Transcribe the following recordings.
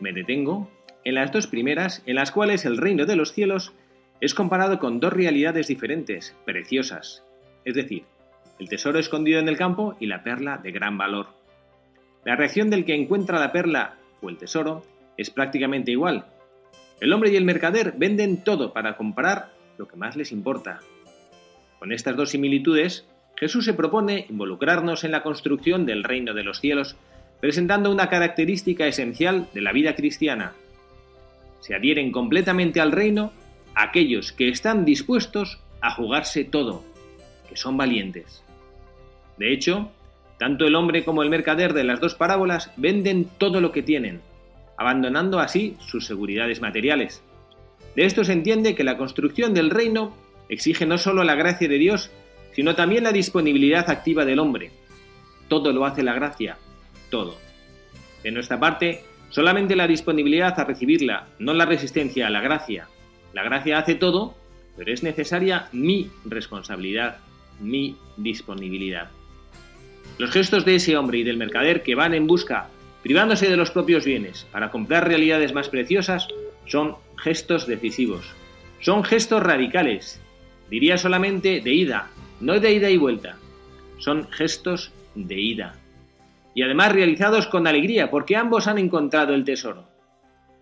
Me detengo en las dos primeras, en las cuales el reino de los cielos es comparado con dos realidades diferentes, preciosas, es decir, el tesoro escondido en el campo y la perla de gran valor. La reacción del que encuentra la perla o el tesoro es prácticamente igual. El hombre y el mercader venden todo para comprar lo que más les importa. Con estas dos similitudes, Jesús se propone involucrarnos en la construcción del reino de los cielos presentando una característica esencial de la vida cristiana. Se adhieren completamente al reino aquellos que están dispuestos a jugarse todo, que son valientes. De hecho, tanto el hombre como el mercader de las dos parábolas venden todo lo que tienen, abandonando así sus seguridades materiales. De esto se entiende que la construcción del reino exige no solo la gracia de Dios, sino también la disponibilidad activa del hombre. Todo lo hace la gracia, todo. De nuestra parte, solamente la disponibilidad a recibirla, no la resistencia a la gracia. La gracia hace todo, pero es necesaria mi responsabilidad, mi disponibilidad. Los gestos de ese hombre y del mercader que van en busca, privándose de los propios bienes, para comprar realidades más preciosas, son gestos decisivos. Son gestos radicales. Diría solamente de ida, no de ida y vuelta. Son gestos de ida y además realizados con alegría, porque ambos han encontrado el tesoro.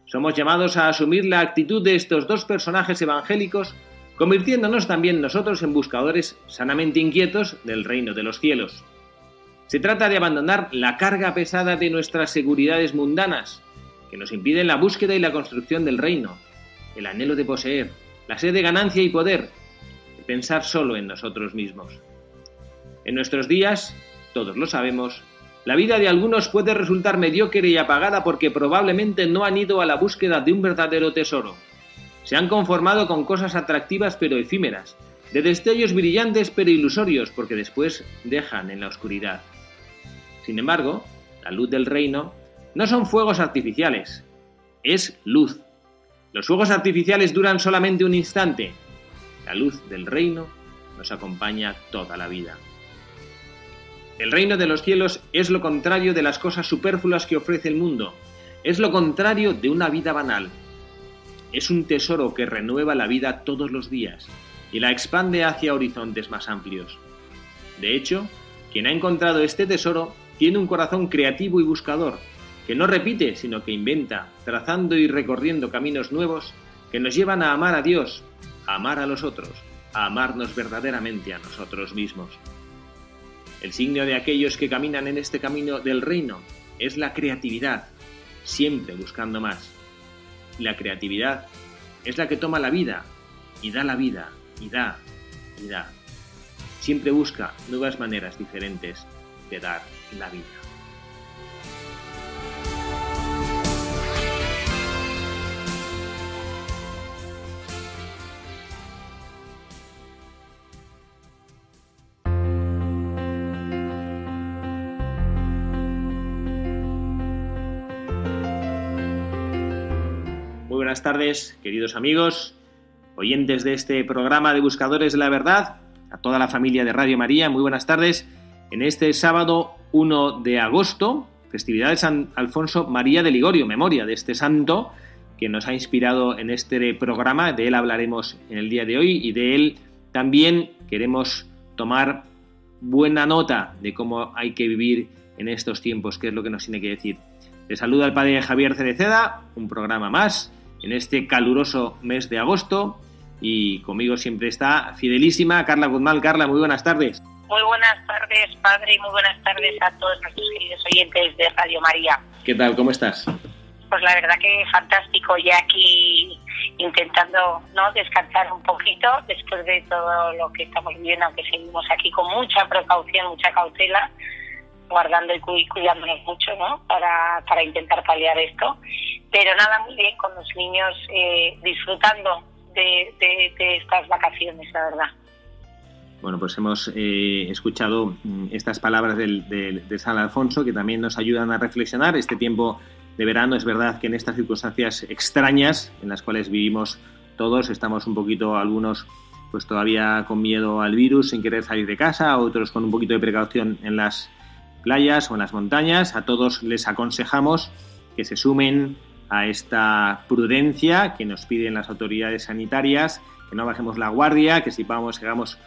Somos llamados a asumir la actitud de estos dos personajes evangélicos, convirtiéndonos también nosotros en buscadores sanamente inquietos del reino de los cielos. Se trata de abandonar la carga pesada de nuestras seguridades mundanas, que nos impiden la búsqueda y la construcción del reino, el anhelo de poseer, la sed de ganancia y poder, de pensar solo en nosotros mismos. En nuestros días, todos lo sabemos, la vida de algunos puede resultar mediocre y apagada porque probablemente no han ido a la búsqueda de un verdadero tesoro. Se han conformado con cosas atractivas pero efímeras, de destellos brillantes pero ilusorios porque después dejan en la oscuridad. Sin embargo, la luz del reino no son fuegos artificiales, es luz. Los fuegos artificiales duran solamente un instante. La luz del reino nos acompaña toda la vida. El reino de los cielos es lo contrario de las cosas superfluas que ofrece el mundo, es lo contrario de una vida banal. Es un tesoro que renueva la vida todos los días y la expande hacia horizontes más amplios. De hecho, quien ha encontrado este tesoro tiene un corazón creativo y buscador, que no repite, sino que inventa, trazando y recorriendo caminos nuevos que nos llevan a amar a Dios, a amar a los otros, a amarnos verdaderamente a nosotros mismos. El signo de aquellos que caminan en este camino del reino es la creatividad, siempre buscando más. La creatividad es la que toma la vida y da la vida y da y da. Siempre busca nuevas maneras diferentes de dar la vida. Buenas tardes, queridos amigos, oyentes de este programa de Buscadores de la Verdad, a toda la familia de Radio María, muy buenas tardes. En este sábado 1 de agosto, festividad de San Alfonso María de Ligorio, memoria de este santo que nos ha inspirado en este programa, de él hablaremos en el día de hoy y de él también queremos tomar buena nota de cómo hay que vivir en estos tiempos, que es lo que nos tiene que decir. Le saluda el padre Javier Cereceda, un programa más en este caluroso mes de agosto. Y conmigo siempre está fidelísima Carla Guzmán. Carla, muy buenas tardes. Muy buenas tardes, padre, y muy buenas tardes a todos nuestros queridos oyentes de Radio María. ¿Qué tal? ¿Cómo estás? Pues la verdad que fantástico, ya aquí intentando no descansar un poquito después de todo lo que estamos viviendo, aunque seguimos aquí con mucha precaución, mucha cautela, guardando y cuidándonos mucho, ¿no? Para, para intentar paliar esto. Pero nada, muy bien, con los niños eh, disfrutando de, de, estas vacaciones, la verdad. Bueno, pues hemos eh, escuchado mm, estas palabras del, de San Alfonso que también nos ayudan a reflexionar. Este tiempo de verano es verdad que en estas circunstancias extrañas en las cuales vivimos todos, estamos un poquito algunos pues todavía con miedo al virus, sin querer salir de casa, otros con un poquito de precaución en las playas o en las montañas. A todos les aconsejamos que se sumen a esta prudencia que nos piden las autoridades sanitarias, que no bajemos la guardia, que si vamos, sigamos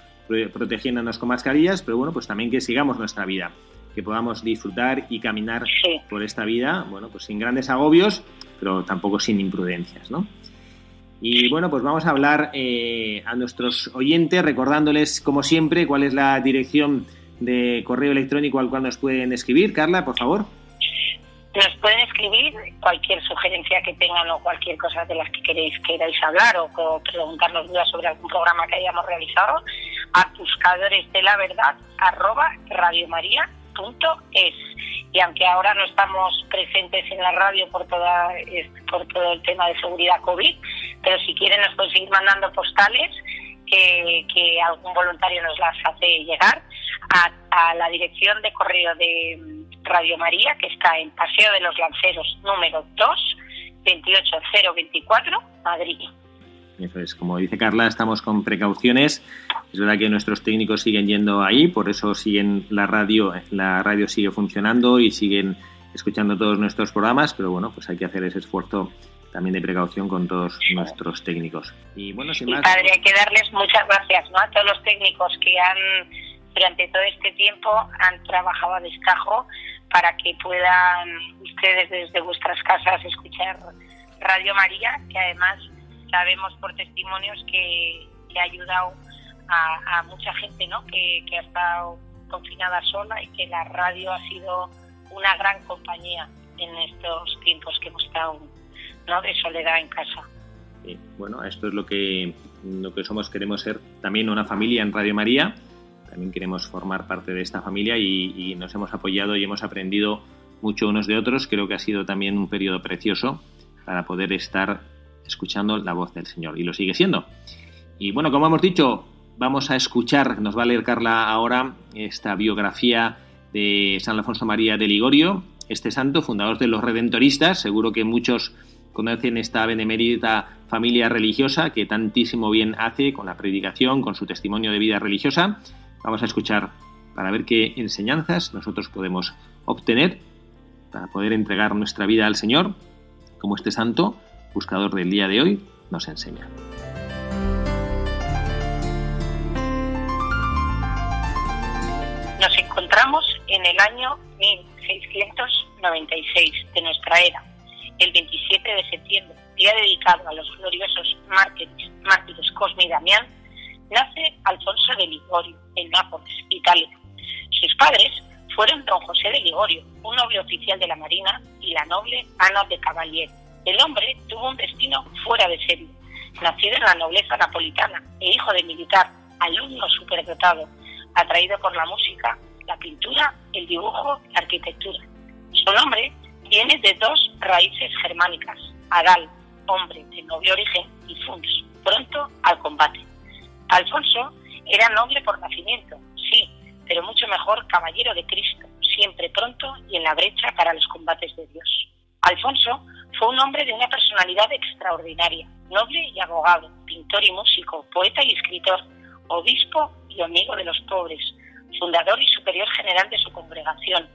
protegiéndonos con mascarillas, pero bueno, pues también que sigamos nuestra vida, que podamos disfrutar y caminar por esta vida, bueno, pues sin grandes agobios, pero tampoco sin imprudencias, ¿no? Y bueno, pues vamos a hablar eh, a nuestros oyentes recordándoles, como siempre, cuál es la dirección de correo electrónico al cual nos pueden escribir. Carla, por favor. Nos pueden escribir cualquier sugerencia que tengan o cualquier cosa de las que queréis queráis hablar o, preguntarnos dudas sobre algún programa que hayamos realizado a buscadores de la verdad arroba radiomaria.es y aunque ahora no estamos presentes en la radio por toda por todo el tema de seguridad covid pero si quieren nos pueden seguir mandando postales que, algún voluntario nos las hace llegar a, la dirección de correo de mm, Radio María, que está en Paseo de los Lanceros número 2, 28024, Madrid. Eso es, como dice Carla, estamos con precauciones. Es verdad que nuestros técnicos siguen yendo ahí, por eso siguen la radio, la radio sigue funcionando y siguen escuchando todos nuestros programas, pero bueno, pues hay que hacer ese esfuerzo también de precaución con todos nuestros técnicos. Y bueno, sin más. Padre, hay que darles muchas gracias ¿no? a todos los técnicos que han, durante todo este tiempo, han trabajado a destajo para que puedan ustedes desde vuestras casas escuchar Radio María, que además sabemos por testimonios que, ha ayudado a, mucha gente ¿no? que, que ha estado confinada sola y que la radio ha sido una gran compañía en estos tiempos que hemos estado ¿no? de soledad en casa. bueno, esto es lo que, lo que somos, queremos ser también una familia en Radio María, también queremos formar parte de esta familia y, nos hemos apoyado y hemos aprendido mucho unos de otros, creo que ha sido también un periodo precioso para poder estar escuchando la voz del Señor y lo sigue siendo. Y bueno, como hemos dicho, vamos a escuchar, nos va a leer Carla ahora esta biografía de San Alfonso María de Ligorio, este santo, fundador de los Redentoristas, seguro que muchos conocen esta benemérita familia religiosa que tantísimo bien hace con la predicación, con su testimonio de vida religiosa. Vamos a escuchar para ver qué enseñanzas nosotros podemos obtener para poder entregar nuestra vida al Señor, como este santo, buscador del día de hoy, nos enseña. Nos encontramos en el año 1696 de nuestra era el 27 de septiembre, día dedicado a los gloriosos mártires, mártires Cosme y Damián, nace Alfonso de En Nápoles, Italia. Sus padres fueron don José de Ligorio, un noble oficial de la Marina, y la noble Ana de Cavalier. El hombre tuvo un destino fuera de serie. Nacido en la nobleza napolitana e hijo de militar, alumno superdotado, atraído por la música, la pintura, el dibujo, la arquitectura. Su nombre viene de dos raíces germánicas, Adal, hombre de noble origen, y Funs, pronto al combate. Alfonso era noble por nacimiento, sí, pero mucho mejor caballero de Cristo, siempre pronto y en la brecha para los combates de Dios. Alfonso fue un hombre de una personalidad extraordinaria, noble y abogado, pintor y músico, poeta y escritor, obispo y amigo de los pobres, fundador y superior general de su congregación,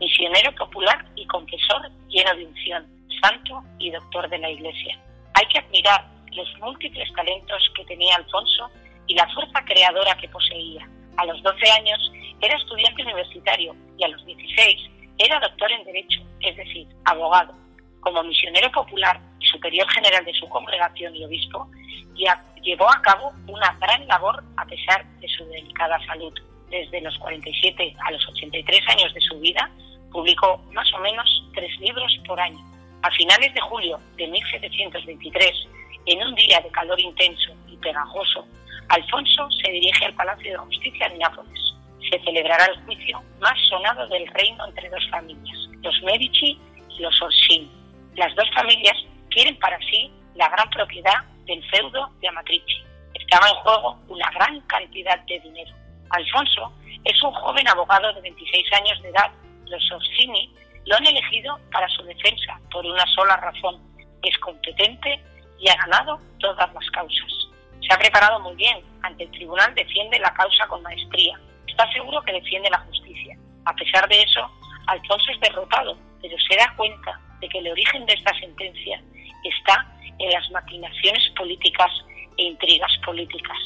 misionero popular y confesor lleno de unción, santo y doctor de la Iglesia. Hay que admirar los múltiples talentos que tenía Alfonso y la fuerza creadora que poseía. A los 12 años era estudiante universitario y a los 16 era doctor en Derecho, es decir, abogado. Como misionero popular y superior general de su congregación y obispo, ya llevó a cabo una gran labor a pesar de su delicada salud. Desde los 47 a los 83 años de su vida, publicó más o menos tres libros por año. A finales de julio de 1723, en un día de calor intenso y pegajoso, Alfonso se dirige al Palacio de Justicia de Nápoles. Se celebrará el juicio más mancomunado del reino entre dos familias, los Medici y los Orsini. Las dos familias quieren para sí la gran propiedad del feudo de Amatrice. Estaba en juego una gran cantidad de dinero. Alfonso es un joven abogado de 26 años de edad. Los Orsini lo han elegido para su defensa por una sola razón. Es competente y ha ganado todas las causas. Se ha preparado muy bien. Ante el tribunal defiende la causa con maestría. Está seguro que defiende la justicia. A pesar de eso, Alfonso es derrotado, pero se da cuenta de que el origen de esta sentencia está en las maquinaciones políticas e intrigas políticas.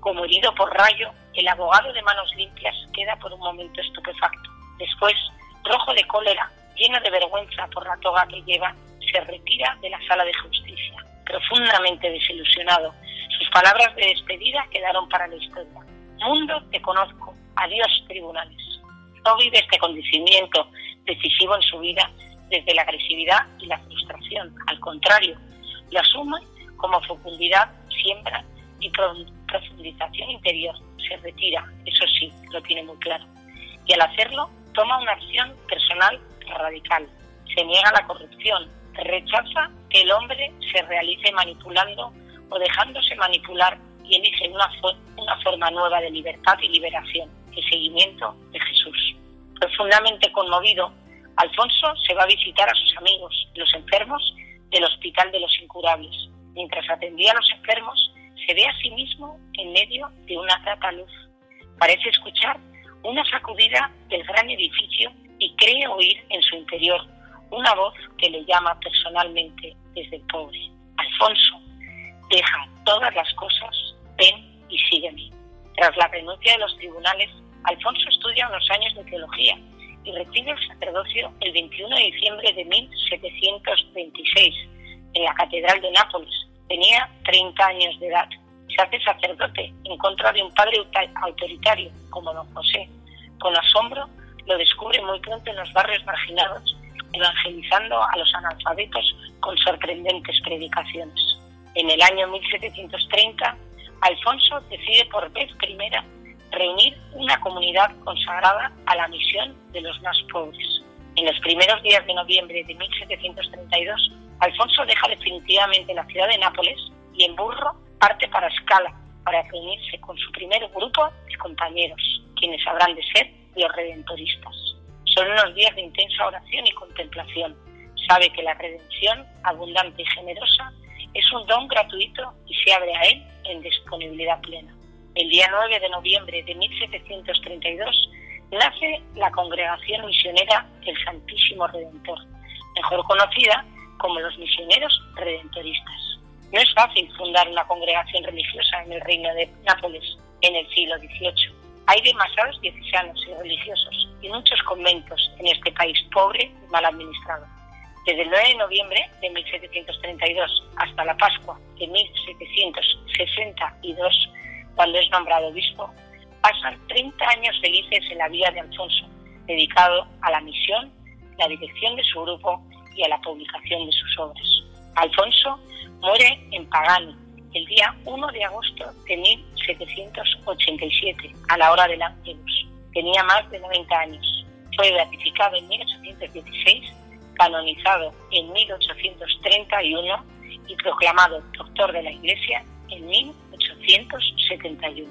Como herido por rayo, el abogado de manos limpias queda por un momento estupefacto. Después, rojo de cólera, lleno de vergüenza por la toga que lleva, se retira de la sala de justicia, profundamente desilusionado. Sus palabras de despedida quedaron para la historia. Mundo, te conozco. Adiós, tribunales. No vive este acontecimiento decisivo en su vida desde la agresividad y la frustración. Al contrario, lo asume como fecundidad, siembra y profundización interior. Se retira, eso sí, lo tiene muy claro. Y al hacerlo, toma una acción personal radical. Se niega la corrupción, rechaza que el hombre se realice manipulando o dejándose manipular y elige una, una forma nueva de libertad y liberación, el seguimiento de Jesús. Profundamente conmovido, Alfonso se va a visitar a sus amigos, los enfermos del Hospital de los Incurables. Mientras atendía a los enfermos, se ve a sí mismo en medio de una rata luz. Parece escuchar una sacudida del gran edificio y cree oír en su interior una voz que le llama personalmente desde el pobre. Alfonso, deja todas las cosas, ven y sígueme. Tras la renuncia de los tribunales, Alfonso estudia unos años de teología y recibe el sacerdocio el 21 de diciembre de 1726 en la Catedral de Nápoles. Tenía 30 años de edad. Se hace sacerdote en contra de un padre autoritario como don José. Con asombro lo descubre muy pronto en los barrios marginados, evangelizando a los analfabetos con sorprendentes predicaciones. En el año 1730, Alfonso decide por vez primera reunir una comunidad consagrada a la misión de los más pobres. En los primeros días de noviembre de 1732, Alfonso deja definitivamente la ciudad de Nápoles y en burro parte para Escala para reunirse con su primer grupo de compañeros, quienes habrán de ser los redentoristas. Son unos días de intensa oración y contemplación. Sabe que la redención, abundante y generosa, es un don gratuito y se abre a él en disponibilidad plena. El día 9 de noviembre de 1732 nace la Congregación Misionera del Santísimo Redentor, mejor conocida como los misioneros redentoristas. No es fácil fundar una congregación religiosa en el reino de Nápoles en el siglo XVIII. Hay demasiados diocesanos y religiosos y muchos conventos en este país pobre y mal administrado. Desde el 9 de noviembre de 1732 hasta la Pascua de 1762, cuando es nombrado obispo, pasan 30 años felices en la vida de Alfonso, dedicado a la misión, la dirección de su grupo y a la publicación de sus obras. Alfonso muere en Pagani el día 1 de agosto de 1787, a la hora del Ángelus. Tenía más de 90 años. Fue beatificado en 1816, canonizado en 1831 y proclamado doctor de la Iglesia en 1871.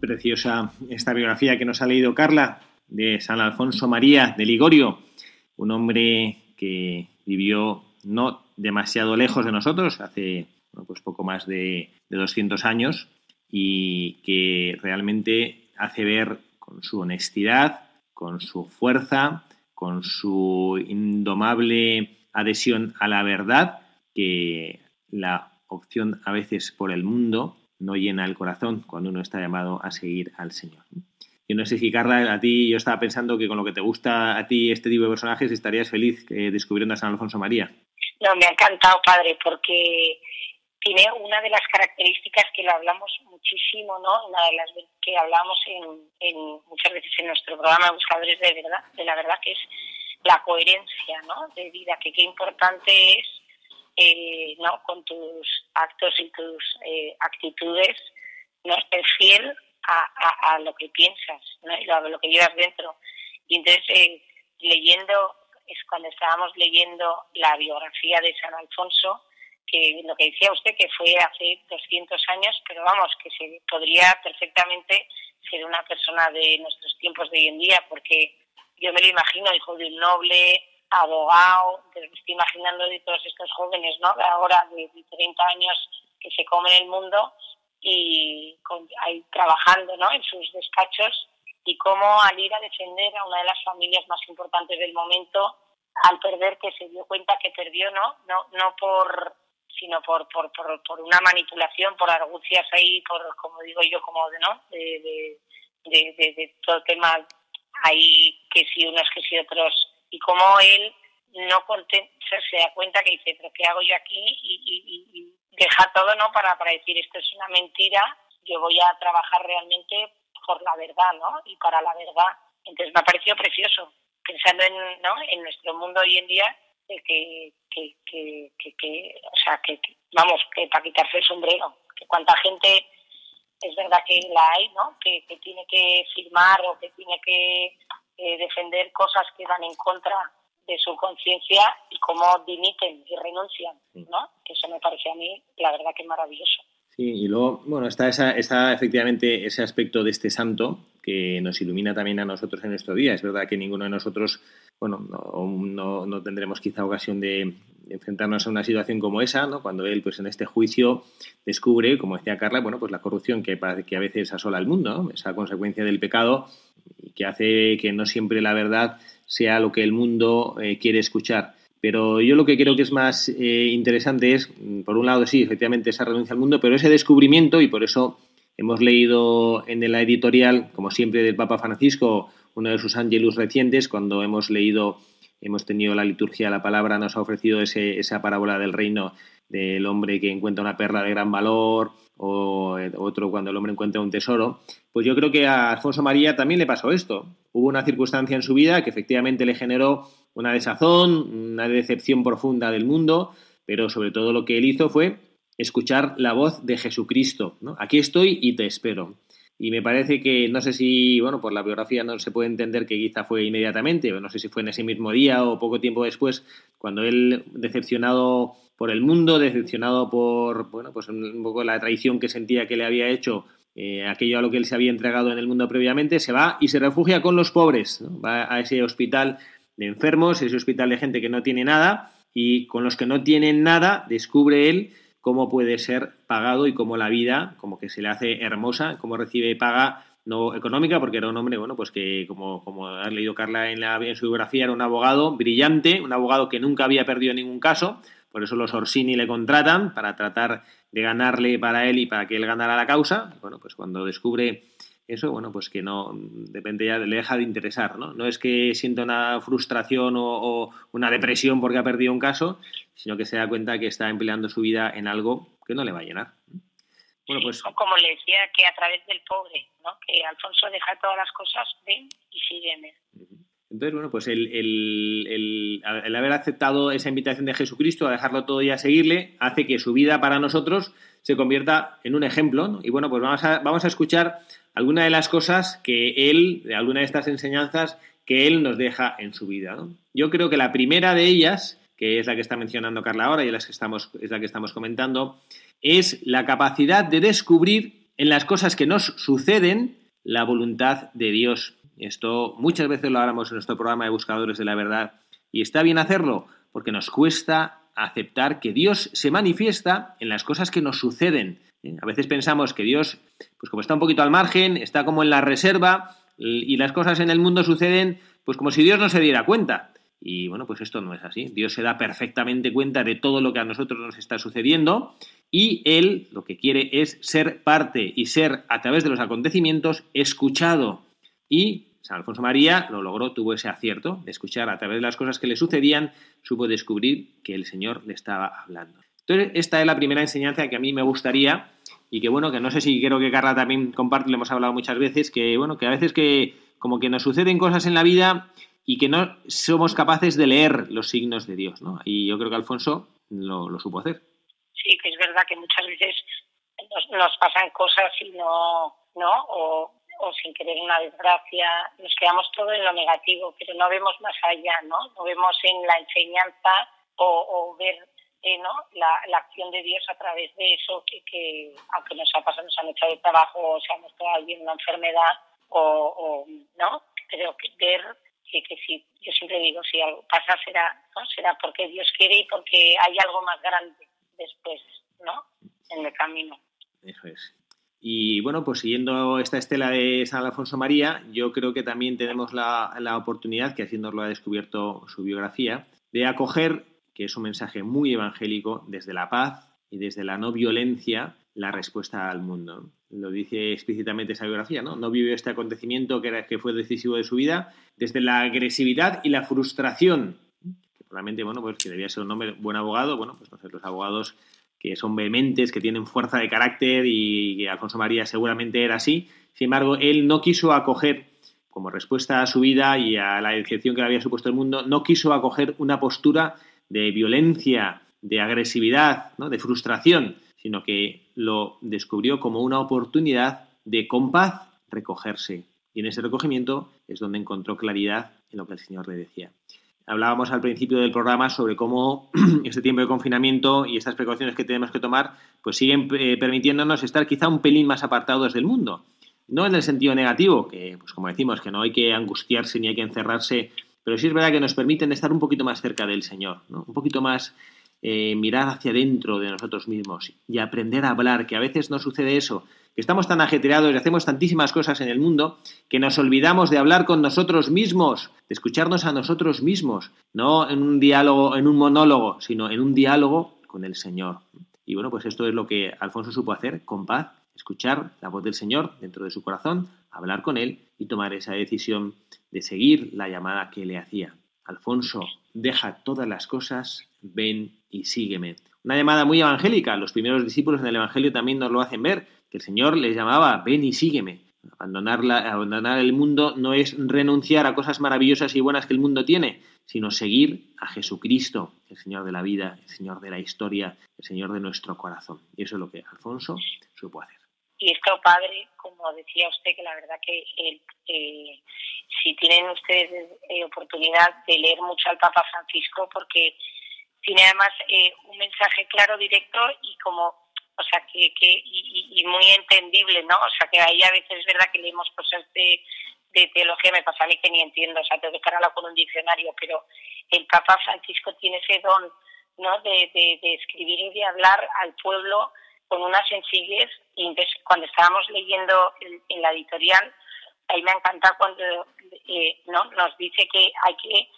Preciosa esta biografía que nos ha leído Carla de San Alfonso María de Ligorio, un hombre que vivió no demasiado lejos de nosotros, hace pues poco más de, de 200 años, y que realmente hace ver con su honestidad, con su fuerza, con su indomable adhesión a la verdad, que la opción a veces por el mundo no llena el corazón cuando uno está llamado a seguir al Señor. Yo no sé si, Carla, a ti yo estaba pensando que con lo que te gusta a ti este tipo de personajes estarías feliz eh, descubriendo a San Alfonso María. No, me ha encantado, padre, porque tiene una de las características que lo hablamos muchísimo, ¿no? Una de las que hablamos en, muchas veces en nuestro programa Buscadores de verdad, de la verdad, que es la coherencia ¿no? de vida, que qué importante es eh, ¿no? con tus actos y tus eh, actitudes no ser fiel a, a, lo que piensas ¿no? y a lo que llevas dentro. Y entonces, eh, leyendo, es cuando estábamos leyendo la biografía de San Alfonso, que lo que decía usted que fue hace 200 años, pero vamos, que se podría perfectamente ser una persona de nuestros tiempos de hoy en día, porque yo me lo imagino, hijo de un noble, abogado, me estoy imaginando de todos estos jóvenes, ¿no? De ahora, de, 30 años, que se comen el mundo y ahí trabajando, ¿no? En sus despachos y cómo al ir a defender a una de las familias más importantes del momento, al perder que se dio cuenta que perdió, ¿no? No, no por sino por, por, por, por una manipulación, por argucias ahí, por, como digo yo, como de, ¿no? De, de, de, de todo el tema ahí, que si unos, que si otros, y como él no se da cuenta que dice, pero ¿qué hago yo aquí? Y, y, deja todo, ¿no? Para, para decir, esto es una mentira, yo voy a trabajar realmente por la verdad, ¿no? Y para la verdad. Entonces me ha parecido precioso, pensando en, ¿no? en nuestro mundo hoy en día, que, que, que, que, o sea, que, vamos, que para quitarse el sombrero, que cuánta gente es verdad que la hay, ¿no? Que, tiene que firmar o que tiene que eh, defender cosas que van en contra de su conciencia y cómo dimiten y renuncian, ¿no? Que eso me parece a mí, la verdad, que maravilloso. Sí, y luego, bueno, está, esa, está efectivamente ese aspecto de este santo que nos ilumina también a nosotros en nuestro día. Es verdad que ninguno de nosotros, bueno, no, no, tendremos quizá ocasión de enfrentarnos a una situación como esa, ¿no? Cuando él, pues en este juicio, descubre, como decía Carla, bueno, pues la corrupción que, que a veces asola al mundo, esa consecuencia del pecado que hace que no siempre la verdad sea lo que el mundo eh, quiere escuchar. Pero yo lo que creo que es más eh, interesante es, mm, por un lado, sí, efectivamente, esa renuncia al mundo, pero ese descubrimiento, y por eso hemos leído en la editorial, como siempre, del Papa Francisco, uno de sus ángelus recientes, cuando hemos leído, hemos tenido la liturgia la palabra, nos ha ofrecido ese, esa parábola del reino del hombre que encuentra una perla de gran valor, o otro cuando el hombre encuentra un tesoro, pues yo creo que a Alfonso María también le pasó esto. Hubo una circunstancia en su vida que efectivamente le generó una desazón, una decepción profunda del mundo, pero sobre todo lo que él hizo fue escuchar la voz de Jesucristo. Aquí estoy y te espero. Y me parece que, no sé si, bueno, por la biografía no se puede entender que quizá fue inmediatamente, no sé si fue en ese mismo día o poco tiempo después, cuando él, decepcionado por el mundo, decepcionado por, bueno, pues un poco la traición que sentía que le había hecho eh, aquello a lo que él se había entregado en el mundo previamente, se va y se refugia con los pobres, va a ese hospital de enfermos, ese hospital de gente que no tiene nada y con los que no tienen nada descubre él cómo puede ser pagado y cómo la vida como que se le hace hermosa, cómo recibe paga no económica, porque era un hombre, bueno, pues que como, como ha leído Carla en, la, en su biografía, era un abogado brillante, un abogado que nunca había perdido ningún caso, por eso los Orsini le contratan para tratar de ganarle para él y para que él ganara la causa. Bueno, pues cuando descubre eso, bueno, pues que no, depende ya, le deja de interesar, ¿no? No es que sienta una frustración o, una depresión porque ha perdido un caso, sino que se da cuenta que está empleando su vida en algo que no le va a llenar. Bueno, pues... Como le decía, que a través del pobre, ¿no? Que Alfonso deja todas las cosas, ven y sígueme. Entonces, bueno, pues el, el, el, haber aceptado esa invitación de Jesucristo a dejarlo todo y a seguirle hace que su vida para nosotros se convierta en un ejemplo. ¿no? Y bueno, pues vamos a, vamos a escuchar alguna de las cosas que él, de alguna de estas enseñanzas que él nos deja en su vida. Yo creo que la primera de ellas, que es la que está mencionando Carla ahora y las que estamos, es la que estamos comentando, es la capacidad de descubrir en las cosas que nos suceden la voluntad de Dios. Esto muchas veces lo hablamos en nuestro programa de Buscadores de la Verdad y está bien hacerlo porque nos cuesta aceptar que Dios se manifiesta en las cosas que nos suceden. ¿eh? A veces pensamos que Dios, pues como está un poquito al margen, está como en la reserva y las cosas en el mundo suceden pues como si Dios no se diera cuenta. Y bueno, pues esto no es así. Dios se da perfectamente cuenta de todo lo que a nosotros nos está sucediendo y Él lo que quiere es ser parte y ser a través de los acontecimientos escuchado. Y San Alfonso María lo logró, tuvo ese acierto de escuchar a través de las cosas que le sucedían, supo descubrir que el Señor le estaba hablando. Entonces, esta es la primera enseñanza que a mí me gustaría y que bueno, que no sé si quiero que Carla también comparte, lo hemos hablado muchas veces, que bueno, que a veces que como que nos suceden cosas en la vida y que no somos capaces de leer los signos de Dios, ¿no? Y yo creo que Alfonso lo, lo supo hacer. Sí, que es verdad que muchas veces nos, nos pasan cosas y no, ¿no? O, o sin querer una desgracia, nos quedamos todo en lo negativo, pero no vemos más allá, ¿no? No vemos en la enseñanza o, ver eh, ¿no? La, la, acción de Dios a través de eso que, que, aunque nos ha pasado, nos han echado de trabajo o se ha muerto alguien una enfermedad o, o no, pero que ver que, que si yo siempre digo si algo pasa será no será porque Dios quiere y porque hay algo más grande después, ¿no? En el camino. Eso es. Y bueno, pues siguiendo esta estela de San Alfonso María, yo creo que también tenemos la, la oportunidad, que así nos lo ha descubierto su biografía, de acoger, que es un mensaje muy evangélico, desde la paz y desde la no violencia, la respuesta al mundo. Lo dice explícitamente esa biografía, ¿no? No vivió este acontecimiento que, era, que fue decisivo de su vida desde la agresividad y la frustración. Que probablemente, bueno, pues que debía ser un hombre buen abogado, bueno, pues no los abogados que son vehementes, que tienen fuerza de carácter y que Alfonso María seguramente era así. Sin embargo, él no quiso acoger, como respuesta a su vida y a la decepción que le había supuesto el mundo, no quiso acoger una postura de violencia, de agresividad, ¿no? de frustración, sino que lo descubrió como una oportunidad de con paz recogerse. Y en ese recogimiento es donde encontró claridad en lo que el Señor le decía. Hablábamos al principio del programa sobre cómo este tiempo de confinamiento y estas precauciones que tenemos que tomar pues siguen eh, permitiéndonos estar quizá un pelín más apartados del mundo. No en el sentido negativo, que pues como decimos, que no hay que angustiarse ni hay que encerrarse, pero sí es verdad que nos permiten estar un poquito más cerca del Señor, ¿no? un poquito más eh, mirar hacia dentro de nosotros mismos y aprender a hablar, que a veces no sucede eso, que estamos tan ajetreados y hacemos tantísimas cosas en el mundo que nos olvidamos de hablar con nosotros mismos, de escucharnos a nosotros mismos, no en un diálogo, en un monólogo, sino en un diálogo con el Señor. Y bueno, pues esto es lo que Alfonso supo hacer con paz, escuchar la voz del Señor dentro de su corazón, hablar con Él y tomar esa decisión de seguir la llamada que le hacía. Alfonso, deja todas las cosas, ven y sígueme. Una llamada muy evangélica. Los primeros discípulos en el Evangelio también nos lo hacen ver, que el Señor les llamaba, ven y sígueme. Abandonar, la, abandonar el mundo no es renunciar a cosas maravillosas y buenas que el mundo tiene, sino seguir a Jesucristo, el Señor de la vida, el Señor de la historia, el Señor de nuestro corazón. Y eso es lo que Alfonso supo hacer. Y esto, padre, como decía usted, que la verdad que eh, eh, si tienen ustedes eh, oportunidad de leer mucho al Papa Francisco, porque tiene además eh, un mensaje claro, directo y como, o sea, que, que y, muy entendible, ¿no? O sea, que ahí a veces es verdad que leemos cosas de, de teología, me pasa a mí que ni entiendo, o sea, tengo que estar con un diccionario, pero el Papa Francisco tiene ese don, ¿no? De, de, de escribir y de hablar al pueblo con una sencillez y entonces cuando estábamos leyendo en, en la editorial, ahí me encanta cuando eh, ¿no? nos dice que hay que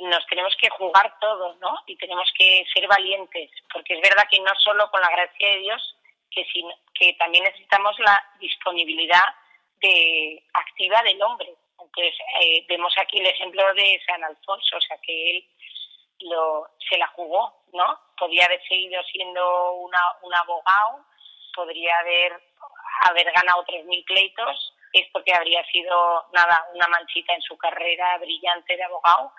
nos tenemos que jugar todo, ¿no? Y tenemos que ser valientes, porque es verdad que no solo con la gracia de Dios, que, sino, que también necesitamos la disponibilidad de activa del hombre. Entonces, eh, vemos aquí el ejemplo de San Alfonso, o sea, que él lo, se la jugó, ¿no? Podría haber seguido siendo una, un abogado, podría haber, haber ganado 3.000 pleitos, esto que habría sido, nada, una manchita en su carrera brillante de abogado,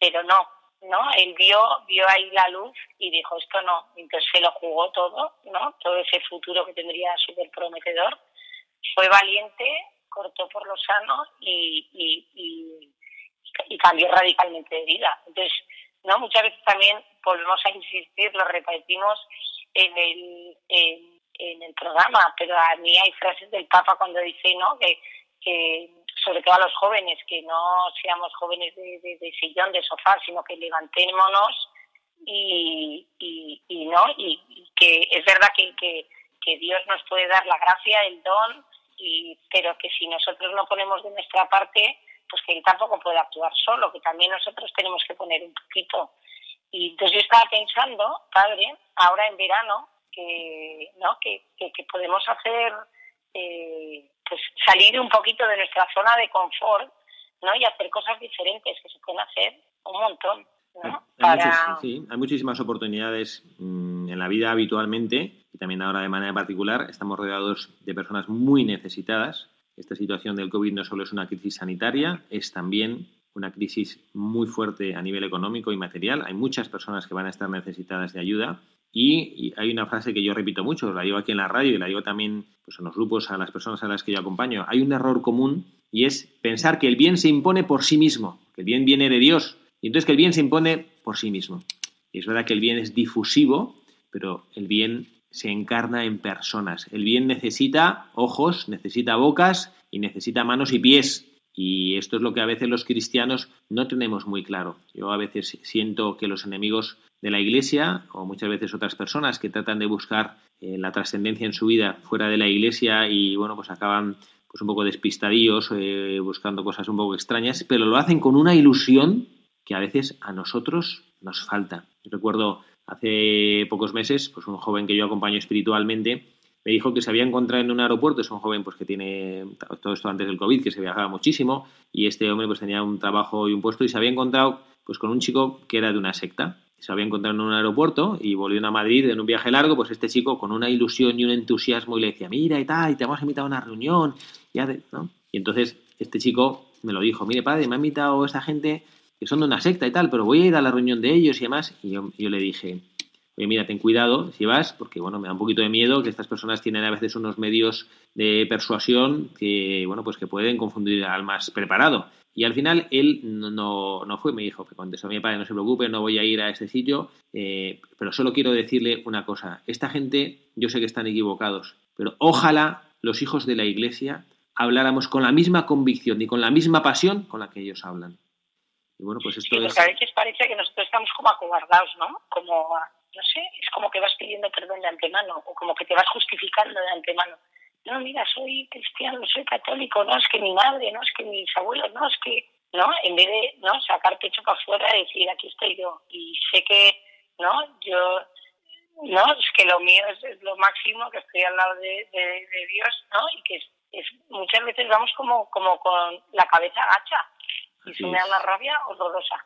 pero no, ¿no? Él vio, vio ahí la luz y dijo, esto no. Entonces se lo jugó todo, ¿no? Todo ese futuro que tendría súper prometedor. Fue valiente, cortó por lo sano y, y, y, y, cambió radicalmente de vida. Entonces, ¿no? Muchas veces también volvemos a insistir, lo repetimos en el, en, en el programa, pero a mí hay frases del Papa cuando dice, ¿no? Que, que sobre todo a los jóvenes, que no seamos jóvenes de, sillón, de sofá, sino que levantémonos y, y, y no, y, que es verdad que, que, que, Dios nos puede dar la gracia, el don, y, pero que si nosotros no ponemos de nuestra parte, pues que Él tampoco puede actuar solo, que también nosotros tenemos que poner un poquito. Y entonces yo estaba pensando, padre, ahora en verano, que, ¿no? que, que podemos hacer eh, pues salir un poquito de nuestra zona de confort, ¿no? Y hacer cosas diferentes que se pueden hacer un montón, ¿no? Hay, Para... muchos, sí, hay muchísimas oportunidades mmm, en la vida habitualmente y también ahora de manera particular. Estamos rodeados de personas muy necesitadas. Esta situación del COVID no solo es una crisis sanitaria, es también una crisis muy fuerte a nivel económico y material. Hay muchas personas que van a estar necesitadas de ayuda. Y, hay una frase que yo repito mucho, la digo aquí en la radio y la digo también pues, en los grupos a las personas a las que yo acompaño. Hay un error común y es pensar que el bien se impone por sí mismo, que el bien viene de Dios, y entonces que el bien se impone por sí mismo. Y es verdad que el bien es difusivo, pero el bien se encarna en personas. El bien necesita ojos, necesita bocas y necesita manos y pies. Y esto es lo que a veces los cristianos no tenemos muy claro. Yo a veces siento que los enemigos de la Iglesia, o muchas veces otras personas que tratan de buscar eh, la trascendencia en su vida fuera de la Iglesia y bueno, pues acaban pues un poco despistadillos, eh, buscando cosas un poco extrañas, pero lo hacen con una ilusión que a veces a nosotros nos falta. recuerdo hace pocos meses, pues un joven que yo acompaño espiritualmente, me dijo que se había encontrado en un aeropuerto, es un joven pues que tiene todo esto antes del COVID, que se viajaba muchísimo, y este hombre pues tenía un trabajo y un puesto y se había encontrado pues con un chico que era de una secta. Se había encontrado en un aeropuerto y volvió a Madrid en un viaje largo, pues este chico con una ilusión y un entusiasmo y le decía, mira y tal, y te vamos a invitar a una reunión, y, y entonces este chico me lo dijo, mire padre, me ha invitado esta gente que son de una secta y tal, pero voy a ir a la reunión de ellos y demás. Y yo, le dije, oye, mira, ten cuidado si vas, porque bueno, me da un poquito de miedo que estas personas tienen a veces unos medios de persuasión que, bueno, pues que pueden confundir al más preparado. Y al final él no, no, fue, me dijo que contestó a mi padre, no se preocupe, no voy a ir a ese sitio, eh, pero solo quiero decirle una cosa, esta gente yo sé que están equivocados, pero ojalá los hijos de la iglesia habláramos con la misma convicción y con la misma pasión con la que ellos hablan. Y bueno, pues esto es... a veces parece que nosotros estamos como acobardados, ¿no? Como, no sé, es como que vas pidiendo perdón de antemano o como que te vas justificando de antemano. No, mira, soy cristiano, soy católico, no, es que mi madre, no, es que mis abuelos, no, es que, ¿no? En vez de, ¿no? Sacar pecho para afuera y decir, aquí estoy yo. Y sé que, ¿no? Yo, no, es que lo mío es, lo máximo, que estoy al lado de, de, Dios, ¿no? Y que es, muchas veces vamos como, como con la cabeza agacha y si me da una rabia horrorosa.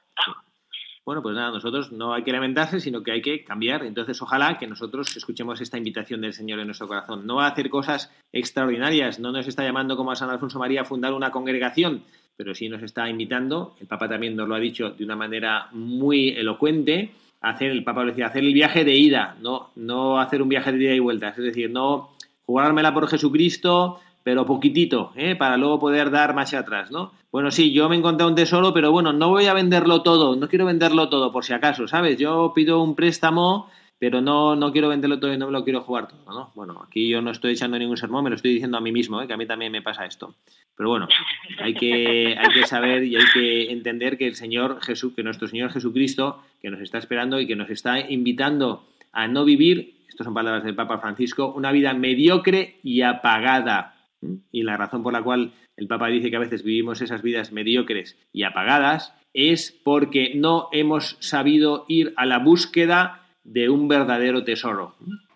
Bueno, pues nada, nosotros no hay que lamentarse, sino que hay que cambiar. Entonces, ojalá que nosotros escuchemos esta invitación del Señor en nuestro corazón. No a hacer cosas extraordinarias, no nos está llamando como a San Alfonso María a fundar una congregación, pero sí nos está invitando, el Papa también nos lo ha dicho de una manera muy elocuente, hacer, el Papa lo decía, hacer el viaje de ida, no, no hacer un viaje de ida y vuelta, es decir, no jugármela por Jesucristo, pero poquitito, ¿eh? para luego poder dar más atrás, ¿no? Bueno, sí, yo me he encontrado un tesoro, pero bueno, no voy a venderlo todo, no quiero venderlo todo por si acaso, ¿sabes? Yo pido un préstamo, pero no, no quiero venderlo todo y no me lo quiero jugar todo, ¿no? Bueno, aquí yo no estoy echando ningún sermón, me lo estoy diciendo a mí mismo, ¿eh? que a mí también me pasa esto. Pero bueno, hay que, hay que saber y hay que entender que el Señor Jesús, que nuestro Señor Jesucristo, que nos está esperando y que nos está invitando a no vivir, estas son palabras del Papa Francisco, una vida mediocre y apagada y la razón por la cual el Papa dice que a veces vivimos esas vidas mediocres y apagadas es porque no hemos sabido ir a la búsqueda de un verdadero tesoro.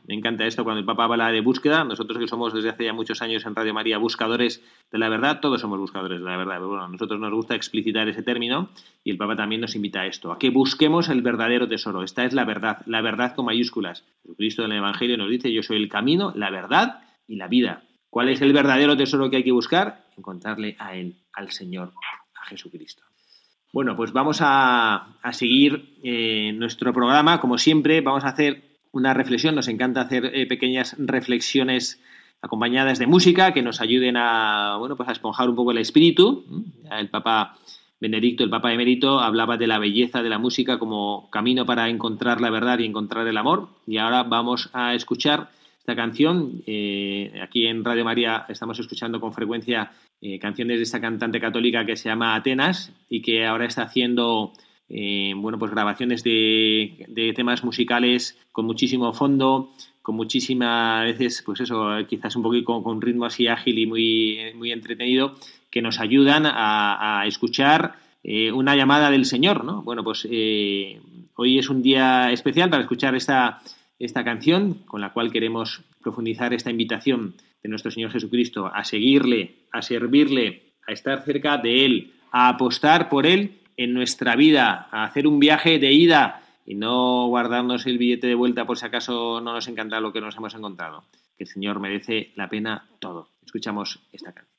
Me encanta esto cuando el Papa habla de búsqueda. Nosotros que somos desde hace ya muchos años en Radio María buscadores de la verdad, todos somos buscadores de la verdad. Pero bueno, a nosotros nos gusta explicitar ese término y el Papa también nos invita a esto, a que busquemos el verdadero tesoro. Esta es la verdad, la verdad con mayúsculas. Jesucristo en el Evangelio nos dice, yo soy el camino, la verdad y la vida. ¿Cuál es el verdadero tesoro que hay que buscar? Encontrarle a Él, al Señor, a Jesucristo. Bueno, pues vamos a, seguir eh, nuestro programa. Como siempre, vamos a hacer una reflexión. Nos encanta hacer eh, pequeñas reflexiones acompañadas de música que nos ayuden a, bueno, pues a esponjar un poco el espíritu. El Papa Benedicto, el Papa Emérito, hablaba de la belleza de la música como camino para encontrar la verdad y encontrar el amor. Y ahora vamos a escuchar esta canción. Eh, aquí en Radio María estamos escuchando con frecuencia eh, canciones de esta cantante católica que se llama Atenas y que ahora está haciendo eh, bueno, pues grabaciones de, temas musicales con muchísimo fondo, con muchísima, a veces, pues eso, quizás un poquito con, un ritmo así ágil y muy, muy entretenido, que nos ayudan a, escuchar una llamada del Señor, ¿no? Bueno, pues hoy es un día especial para escuchar esta esta canción con la cual queremos profundizar esta invitación de nuestro Señor Jesucristo a seguirle, a servirle, a estar cerca de Él, a apostar por Él en nuestra vida, a hacer un viaje de ida y no guardarnos el billete de vuelta por si acaso no nos encanta lo que nos hemos encontrado. Que el Señor merece la pena todo. Escuchamos esta canción.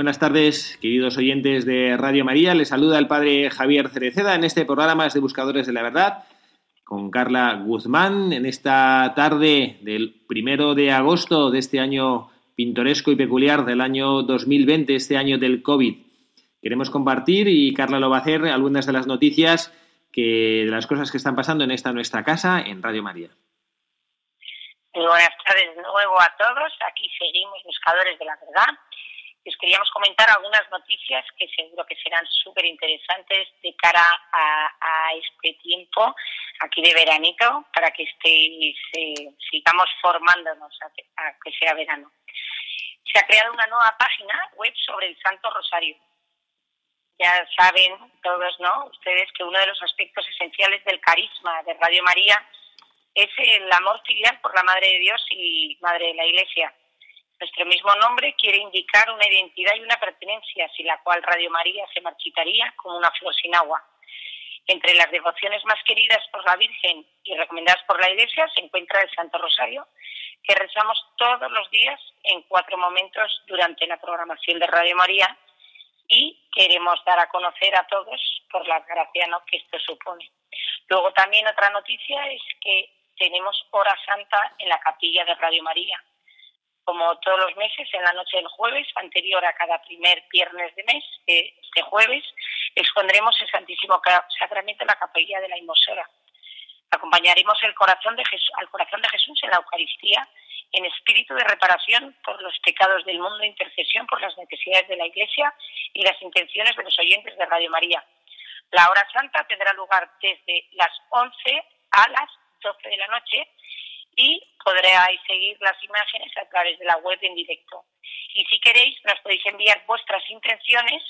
Buenas tardes, queridos oyentes de Radio María. Les saluda el padre Javier Cereceda en este programa de Buscadores de la Verdad con Carla Guzmán en esta tarde del primero de agosto de este año pintoresco y peculiar del año 2020, este año del COVID. Queremos compartir y Carla lo va a hacer algunas de las noticias que de las cosas que están pasando en esta nuestra casa en Radio María. buenas tardes de nuevo a todos. Aquí seguimos Buscadores de la Verdad os queríamos comentar algunas noticias que seguro que serán súper interesantes de cara a, este tiempo aquí de veranito para que estéis, eh, sigamos formándonos a, que sea verano. Se ha creado una nueva página web sobre el Santo Rosario. Ya saben todos, ¿no? Ustedes que uno de los aspectos esenciales del carisma de Radio María es el amor filial por la Madre de Dios y Madre de la Iglesia nuestro mismo nombre quiere indicar una identidad y una pertenencia, sin la cual Radio María se marchitaría como una flor sin agua. Entre las devociones más queridas por la Virgen y recomendadas por la Iglesia se encuentra el Santo Rosario, que rezamos todos los días en cuatro momentos durante la programación de Radio María y queremos dar a conocer a todos por la gracia que esto supone. Luego también otra noticia es que tenemos hora santa en la capilla de Radio María como todos los meses, en la noche del jueves, anterior a cada primer viernes de mes, este jueves, expondremos el Santísimo Sacramento en la capilla de la Inmosora. Acompañaremos el corazón de Jesús, al corazón de Jesús en la Eucaristía en espíritu de reparación por los pecados del mundo, intercesión por las necesidades de la Iglesia y las intenciones de los oyentes de Radio María. La hora santa tendrá lugar desde las 11 a las 12 de la noche y podréis seguir las imágenes a través de la web en directo. Y si queréis, nos podéis enviar vuestras intenciones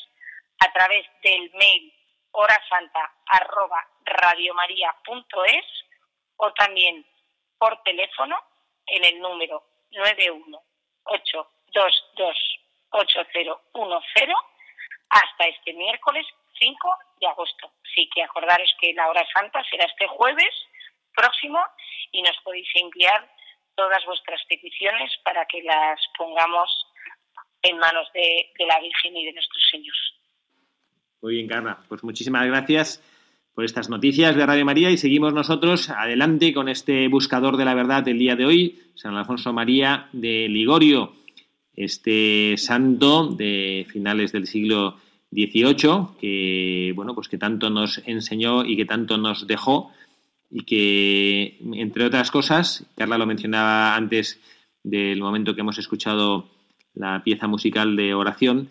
a través del mail horasanta@radiomaria.es o también por teléfono en el número 918228010 hasta este miércoles 5 de agosto. Así que acordaros que la hora santa será este jueves próximo y nos podéis enviar todas vuestras peticiones para que las pongamos en manos de, la Virgen y de nuestros Señor. Muy bien, Carla. Pues muchísimas gracias por estas noticias de Radio María y seguimos nosotros adelante con este buscador de la verdad del día de hoy, San Alfonso María de Ligorio, este santo de finales del siglo XVIII que bueno pues que tanto nos enseñó y que tanto nos dejó y que, entre otras cosas, Carla lo mencionaba antes del momento que hemos escuchado la pieza musical de oración,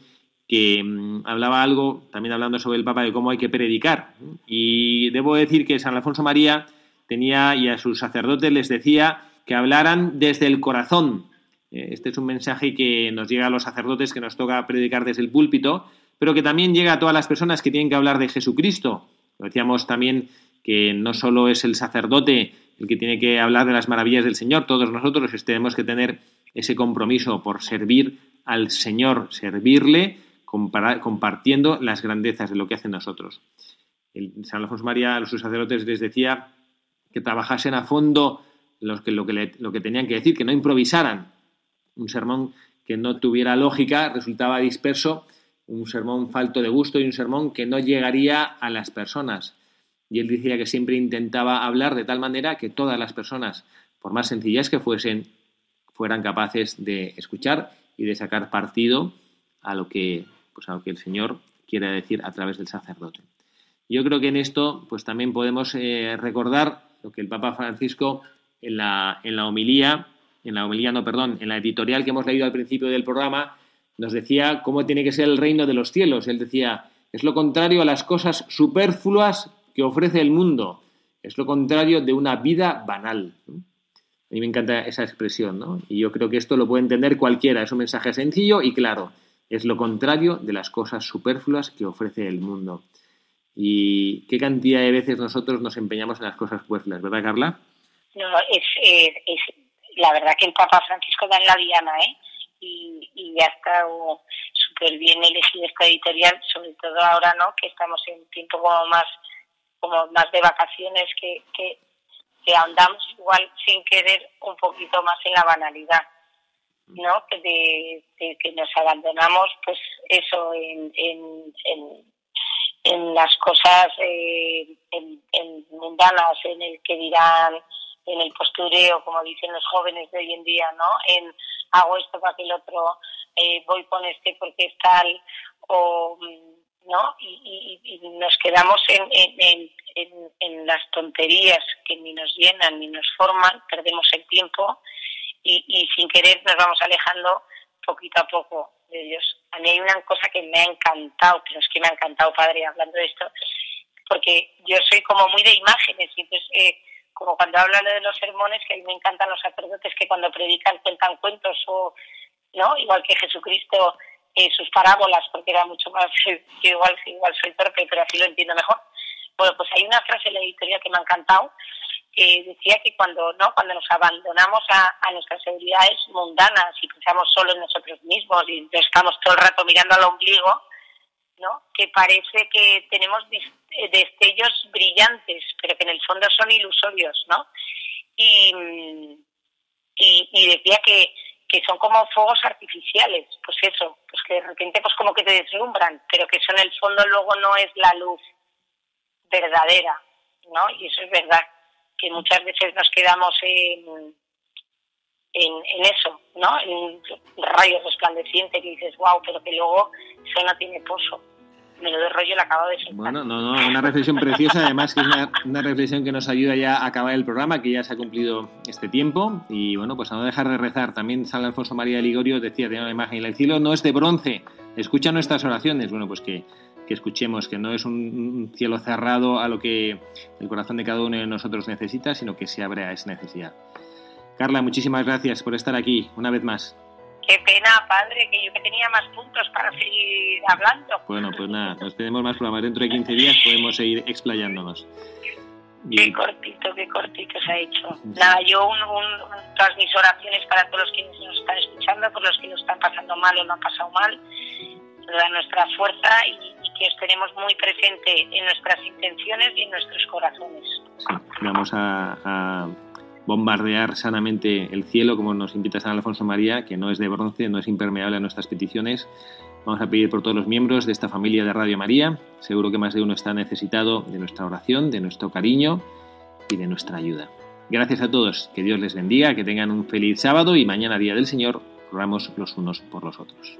que mm, hablaba algo, también hablando sobre el Papa, de cómo hay que predicar. Y debo decir que San Alfonso María tenía y a sus sacerdotes les decía que hablaran desde el corazón. Eh, este es un mensaje que nos llega a los sacerdotes, que nos toca predicar desde el púlpito, pero que también llega a todas las personas que tienen que hablar de Jesucristo. Lo decíamos también que no solo es el sacerdote el que tiene que hablar de las maravillas del Señor, todos nosotros tenemos que tener ese compromiso por servir al Señor, servirle, compartiendo las grandezas de lo que hace nosotros. El San Alfonso María a los sacerdotes les decía que trabajasen a fondo lo, que lo que tenían que decir, que no improvisaran. Un sermón que no tuviera lógica resultaba disperso, un sermón falto de gusto y un sermón que no llegaría a las personas y él decía que siempre intentaba hablar de tal manera que todas las personas, por más sencillas que fuesen, fueran capaces de escuchar y de sacar partido a lo que, pues a lo que el Señor quiere decir a través del sacerdote. Yo creo que en esto pues también podemos eh, recordar lo que el Papa Francisco en la, en la homilía, en la homilía no, perdón, en la editorial que hemos leído al principio del programa, nos decía cómo tiene que ser el reino de los cielos. Él decía, es lo contrario a las cosas superfluas que ofrece el mundo. Es lo contrario de una vida banal. A mí me encanta esa expresión, ¿no? Y yo creo que esto lo puede entender cualquiera. Es un mensaje sencillo y claro. Es lo contrario de las cosas superfluas que ofrece el mundo. Y qué cantidad de veces nosotros nos empeñamos en las cosas superfluas, ¿verdad, Carla? No, es, es, la verdad que el Papa Francisco da en la diana, ¿eh? Y, y ya está súper bien elegido esta editorial, sobre todo ahora, ¿no? Que estamos en un tiempo más como más de vacaciones que, que, ahondamos igual sin querer un poquito más en la banalidad. ¿no? Que, de, que nos abandonamos, pues eso, en, en, en, las cosas eh, en, mundanas, en el que dirán, en el postureo, como dicen los jóvenes de hoy en día, ¿no? En hago esto para que el otro, eh, voy con este porque es tal, o, ¿no? Y, y, y nos quedamos en, en, en, en las tonterías que ni nos llenan ni nos forman, perdemos el tiempo y, y sin querer nos vamos alejando poquito a poco de Dios. A mí hay una cosa que me ha encantado, pero es que me ha encantado, padre, hablando de esto, porque yo soy como muy de imágenes y entonces, eh, como cuando hablan de los sermones, que a mí me encantan los sacerdotes que cuando predican cuentan cuentos o, ¿no? Igual que Jesucristo, eh, sus parábolas, porque era mucho más, yo igual, igual soy torpe, pero así lo entiendo mejor. Bueno, pues hay una frase en la editorial que me ha encantado, que decía que cuando no cuando nos abandonamos a, a, nuestras seguridades mundanas y pensamos solo en nosotros mismos y estamos todo el rato mirando al ombligo no que parece que tenemos destellos brillantes pero que en el fondo son ilusorios no y y, y decía que que son como fuegos artificiales pues eso pues que de repente pues como que te deslumbran pero que eso en el fondo luego no es la luz verdadera no y eso es verdad que muchas veces nos quedamos en, en, eso, ¿no? En un rayo resplandeciente que dices, wow, pero que luego eso no tiene pozo. Rollo le acabo de. Bueno, no, no, una reflexión preciosa, además que es una, reflexión que nos ayuda ya a acabar el programa, que ya se ha cumplido este tiempo. Y bueno, pues a no dejar de rezar. También San Alfonso María de Ligorio decía, de una imagen, el cielo no es de bronce, escucha nuestras oraciones. Bueno, pues que que escuchemos, que no es un cielo cerrado a lo que el corazón de cada uno de nosotros necesita, sino que se abre a esa necesidad. Carla, muchísimas gracias por estar aquí una vez más. Qué pena, padre, que yo que tenía más puntos para seguir hablando. Bueno, pues nada, nos tenemos más programas. Dentro de 15 días podemos seguir explayándonos. Qué cortito, qué cortito se ha hecho. Nada, yo un, un, todas mis oraciones para todos los que nos están escuchando, por los que lo están pasando mal o no han pasado mal, toda nuestra fuerza y, que os tenemos muy presente en nuestras intenciones y en nuestros corazones. Sí, vamos a, a, bombardear sanamente el cielo, como nos invita San Alfonso María, que no es de bronce, no es impermeable a nuestras peticiones. Vamos a pedir por todos los miembros de esta familia de Radio María. Seguro que más de uno está necesitado de nuestra oración, de nuestro cariño y de nuestra ayuda. Gracias a todos, que Dios les bendiga, que tengan un feliz sábado y mañana, Día del Señor, oramos los unos por los otros.